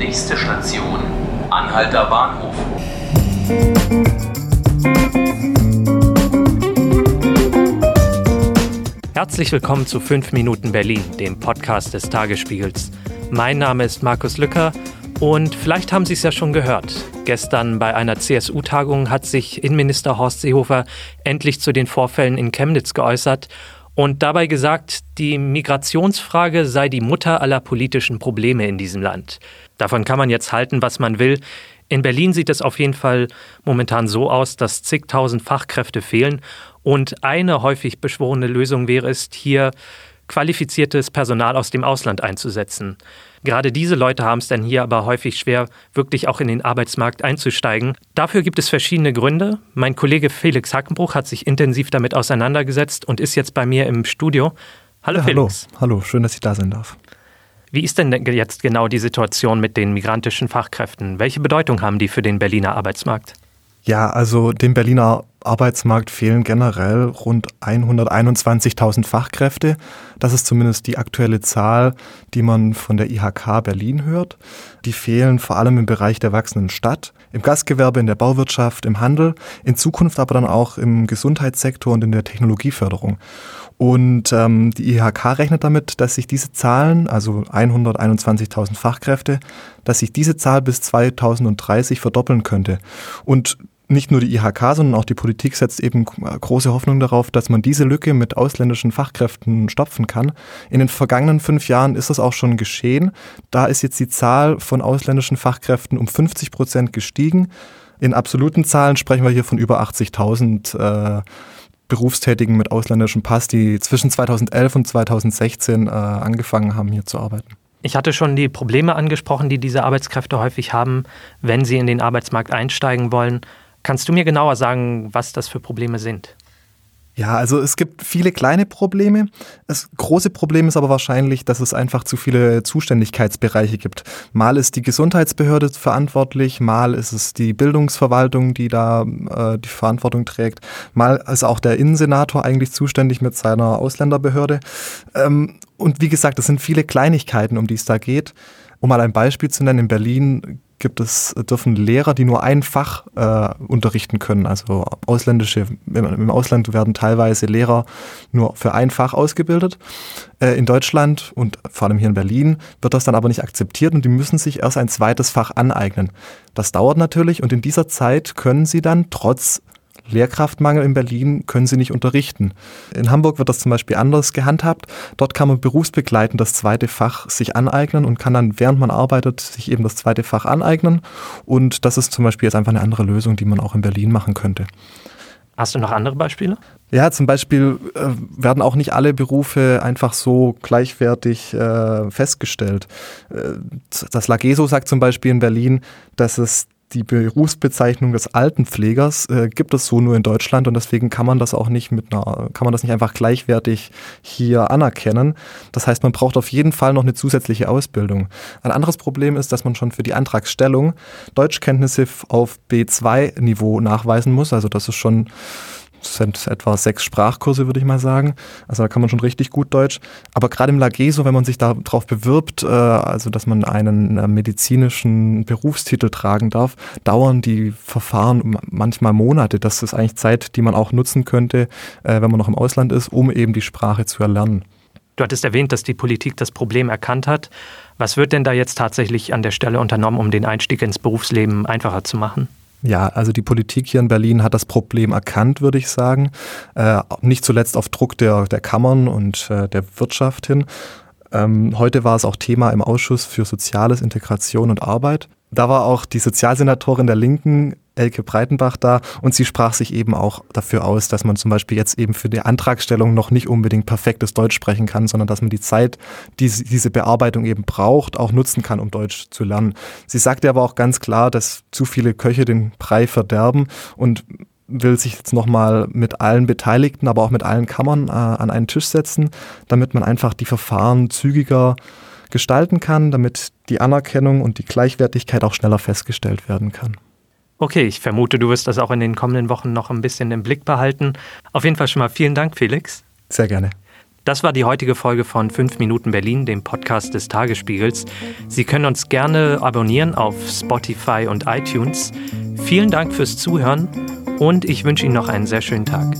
Nächste Station, Anhalter Bahnhof. Herzlich willkommen zu 5 Minuten Berlin, dem Podcast des Tagesspiegels. Mein Name ist Markus Lücker und vielleicht haben Sie es ja schon gehört. Gestern bei einer CSU-Tagung hat sich Innenminister Horst Seehofer endlich zu den Vorfällen in Chemnitz geäußert und dabei gesagt, die Migrationsfrage sei die Mutter aller politischen Probleme in diesem Land. Davon kann man jetzt halten, was man will. In Berlin sieht es auf jeden Fall momentan so aus, dass zigtausend Fachkräfte fehlen und eine häufig beschworene Lösung wäre es, hier qualifiziertes Personal aus dem Ausland einzusetzen. Gerade diese Leute haben es dann hier aber häufig schwer, wirklich auch in den Arbeitsmarkt einzusteigen. Dafür gibt es verschiedene Gründe. Mein Kollege Felix Hackenbruch hat sich intensiv damit auseinandergesetzt und ist jetzt bei mir im Studio. Hallo ja, Felix. Hallo. hallo, schön, dass ich da sein darf. Wie ist denn jetzt genau die Situation mit den migrantischen Fachkräften? Welche Bedeutung haben die für den Berliner Arbeitsmarkt? Ja, also dem Berliner Arbeitsmarkt fehlen generell rund 121.000 Fachkräfte. Das ist zumindest die aktuelle Zahl, die man von der IHK Berlin hört. Die fehlen vor allem im Bereich der wachsenden Stadt, im Gastgewerbe, in der Bauwirtschaft, im Handel, in Zukunft aber dann auch im Gesundheitssektor und in der Technologieförderung. Und ähm, die IHK rechnet damit, dass sich diese Zahlen, also 121.000 Fachkräfte, dass sich diese Zahl bis 2030 verdoppeln könnte. Und nicht nur die IHK, sondern auch die Politik setzt eben große Hoffnung darauf, dass man diese Lücke mit ausländischen Fachkräften stopfen kann. In den vergangenen fünf Jahren ist das auch schon geschehen. Da ist jetzt die Zahl von ausländischen Fachkräften um 50 Prozent gestiegen. In absoluten Zahlen sprechen wir hier von über 80.000 äh, Berufstätigen mit ausländischem Pass, die zwischen 2011 und 2016 äh, angefangen haben, hier zu arbeiten. Ich hatte schon die Probleme angesprochen, die diese Arbeitskräfte häufig haben, wenn sie in den Arbeitsmarkt einsteigen wollen. Kannst du mir genauer sagen, was das für Probleme sind? Ja, also es gibt viele kleine Probleme. Das große Problem ist aber wahrscheinlich, dass es einfach zu viele Zuständigkeitsbereiche gibt. Mal ist die Gesundheitsbehörde verantwortlich, mal ist es die Bildungsverwaltung, die da äh, die Verantwortung trägt, mal ist auch der Innensenator eigentlich zuständig mit seiner Ausländerbehörde. Ähm, und wie gesagt, es sind viele Kleinigkeiten, um die es da geht. Um mal ein Beispiel zu nennen, in Berlin gibt es, dürfen Lehrer, die nur ein Fach äh, unterrichten können. Also ausländische, im Ausland werden teilweise Lehrer nur für ein Fach ausgebildet. Äh, in Deutschland und vor allem hier in Berlin wird das dann aber nicht akzeptiert und die müssen sich erst ein zweites Fach aneignen. Das dauert natürlich und in dieser Zeit können sie dann trotz Lehrkraftmangel in Berlin können sie nicht unterrichten. In Hamburg wird das zum Beispiel anders gehandhabt. Dort kann man berufsbegleitend das zweite Fach sich aneignen und kann dann, während man arbeitet, sich eben das zweite Fach aneignen. Und das ist zum Beispiel jetzt einfach eine andere Lösung, die man auch in Berlin machen könnte. Hast du noch andere Beispiele? Ja, zum Beispiel äh, werden auch nicht alle Berufe einfach so gleichwertig äh, festgestellt. Äh, das Lageso sagt zum Beispiel in Berlin, dass es die Berufsbezeichnung des Altenpflegers äh, gibt es so nur in Deutschland und deswegen kann man das auch nicht mit einer, kann man das nicht einfach gleichwertig hier anerkennen. Das heißt, man braucht auf jeden Fall noch eine zusätzliche Ausbildung. Ein anderes Problem ist, dass man schon für die Antragsstellung Deutschkenntnisse auf B2-Niveau nachweisen muss. Also das ist schon sind etwa sechs Sprachkurse, würde ich mal sagen. Also da kann man schon richtig gut Deutsch. Aber gerade im Lageso, wenn man sich darauf bewirbt, äh, also dass man einen äh, medizinischen Berufstitel tragen darf, dauern die Verfahren manchmal Monate. Das ist eigentlich Zeit, die man auch nutzen könnte, äh, wenn man noch im Ausland ist, um eben die Sprache zu erlernen. Du hattest erwähnt, dass die Politik das Problem erkannt hat. Was wird denn da jetzt tatsächlich an der Stelle unternommen, um den Einstieg ins Berufsleben einfacher zu machen? Ja, also die Politik hier in Berlin hat das Problem erkannt, würde ich sagen. Äh, nicht zuletzt auf Druck der, der Kammern und äh, der Wirtschaft hin. Ähm, heute war es auch Thema im Ausschuss für Soziales, Integration und Arbeit. Da war auch die Sozialsenatorin der Linken, Elke Breitenbach, da und sie sprach sich eben auch dafür aus, dass man zum Beispiel jetzt eben für die Antragstellung noch nicht unbedingt perfektes Deutsch sprechen kann, sondern dass man die Zeit, die diese Bearbeitung eben braucht, auch nutzen kann, um Deutsch zu lernen. Sie sagte aber auch ganz klar, dass zu viele Köche den Brei verderben und will sich jetzt nochmal mit allen Beteiligten, aber auch mit allen Kammern äh, an einen Tisch setzen, damit man einfach die Verfahren zügiger gestalten kann, damit die Anerkennung und die Gleichwertigkeit auch schneller festgestellt werden kann. Okay, ich vermute, du wirst das auch in den kommenden Wochen noch ein bisschen im Blick behalten. Auf jeden Fall schon mal vielen Dank, Felix. Sehr gerne. Das war die heutige Folge von 5 Minuten Berlin, dem Podcast des Tagesspiegels. Sie können uns gerne abonnieren auf Spotify und iTunes. Vielen Dank fürs Zuhören und ich wünsche Ihnen noch einen sehr schönen Tag.